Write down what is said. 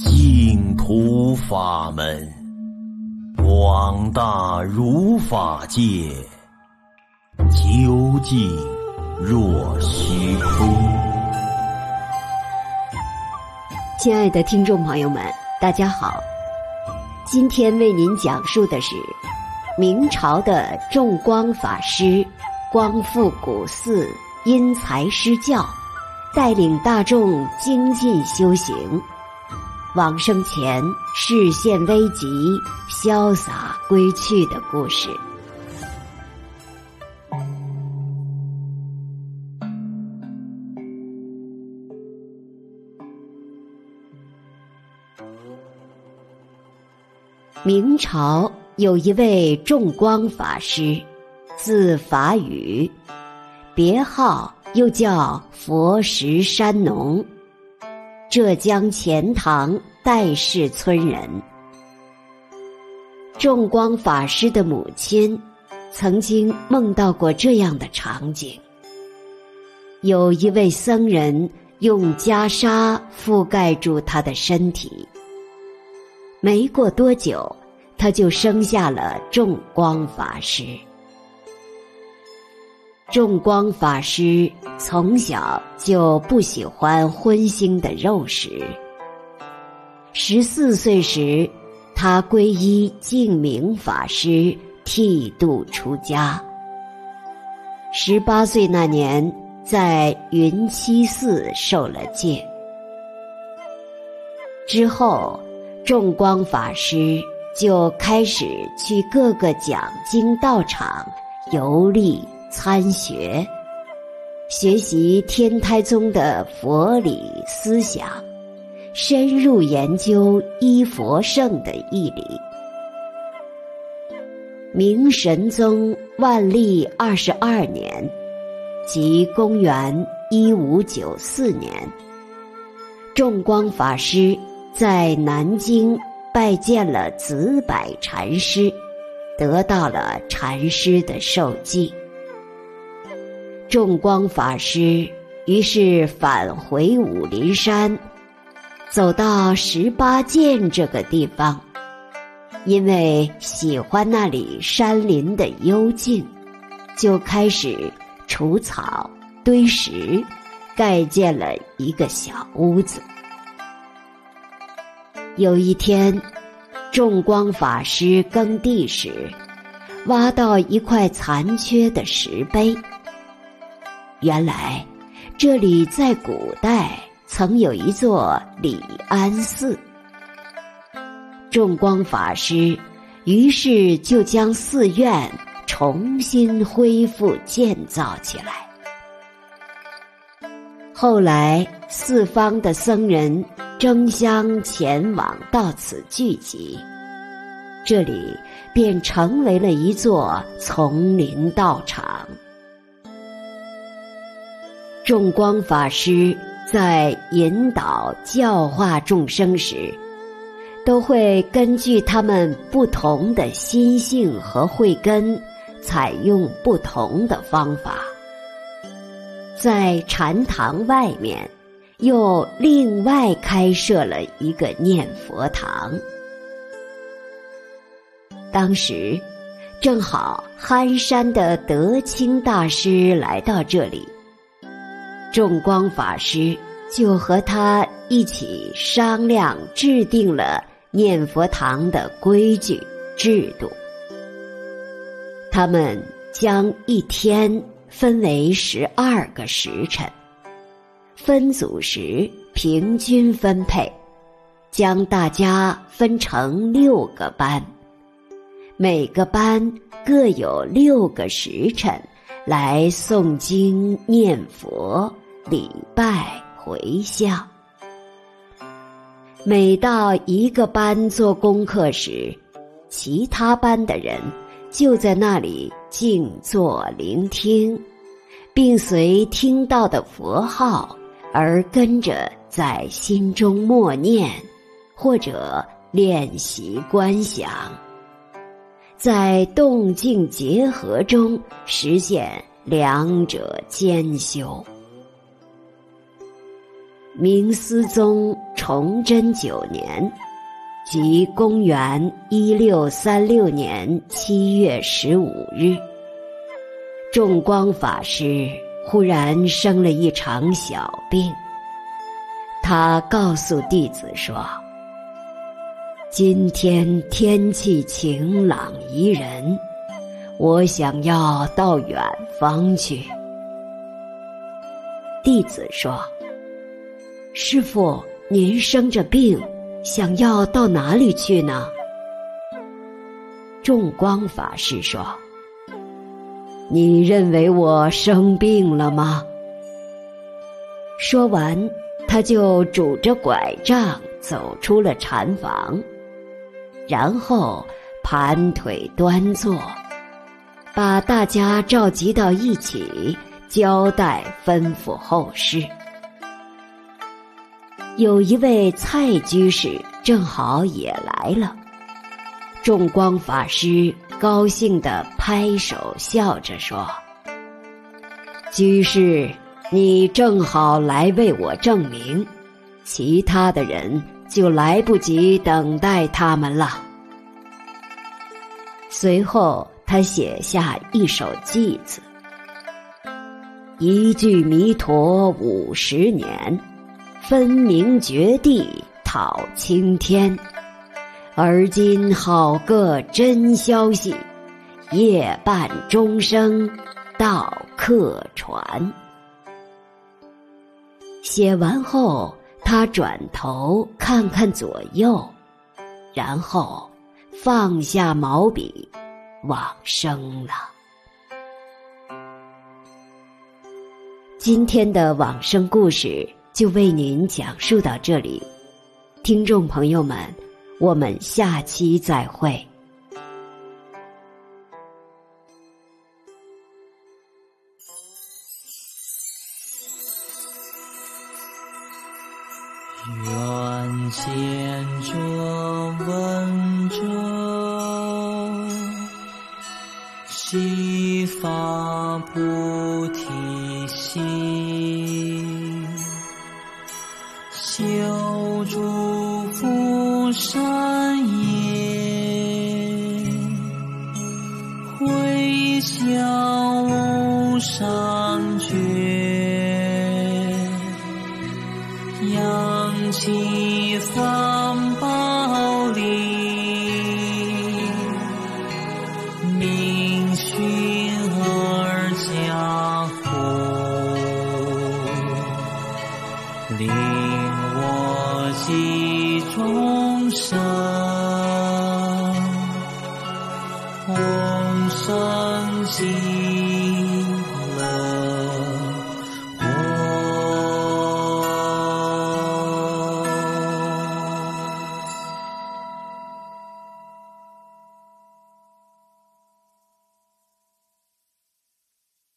净土法门，广大如法界，究竟若虚空。亲爱的听众朋友们，大家好，今天为您讲述的是明朝的众光法师光复古寺因材施教，带领大众精进修行。往生前，视线危急，潇洒归去的故事。明朝有一位众光法师，字法雨，别号又叫佛石山农。浙江钱塘戴氏村人，众光法师的母亲曾经梦到过这样的场景：有一位僧人用袈裟覆盖住他的身体，没过多久，他就生下了众光法师。众光法师从小就不喜欢荤腥的肉食。十四岁时，他皈依净明法师，剃度出家。十八岁那年，在云栖寺受了戒。之后，众光法师就开始去各个讲经道场游历。参学，学习天台宗的佛理思想，深入研究依佛圣的义理。明神宗万历二十二年，即公元一五九四年，众光法师在南京拜见了子柏禅师，得到了禅师的授记。众光法师于是返回武陵山，走到十八涧这个地方，因为喜欢那里山林的幽静，就开始除草堆石，盖建了一个小屋子。有一天，众光法师耕地时，挖到一块残缺的石碑。原来，这里在古代曾有一座李安寺。众光法师于是就将寺院重新恢复建造起来。后来，四方的僧人争相前往到此聚集，这里便成为了一座丛林道场。众光法师在引导教化众生时，都会根据他们不同的心性和慧根，采用不同的方法。在禅堂外面，又另外开设了一个念佛堂。当时，正好憨山的德清大师来到这里。众光法师就和他一起商量，制定了念佛堂的规矩制度。他们将一天分为十二个时辰，分组时平均分配，将大家分成六个班，每个班各有六个时辰。来诵经、念佛、礼拜、回向。每到一个班做功课时，其他班的人就在那里静坐聆听，并随听到的佛号而跟着在心中默念，或者练习观想。在动静结合中实现两者兼修。明思宗崇祯九年，即公元一六三六年七月十五日，众光法师忽然生了一场小病。他告诉弟子说：“今天天气晴朗宜人，我想要到远方去。”弟子说：“师傅，您生着病，想要到哪里去呢？”众光法师说：“你认为我生病了吗？”说完。他就拄着拐杖走出了禅房，然后盘腿端坐，把大家召集到一起，交代吩咐后事。有一位蔡居士正好也来了，众光法师高兴地拍手笑着说：“居士。”你正好来为我证明，其他的人就来不及等待他们了。随后，他写下一首偈子：“一句弥陀五十年，分明绝地讨青天。而今好个真消息，夜半钟声到客船。”写完后，他转头看看左右，然后放下毛笔，往生了。今天的往生故事就为您讲述到这里，听众朋友们，我们下期再会。愿见者闻者，悉发菩提心，修诸福善业，回向无上觉。起三宝利，明训而家父，令我及众生，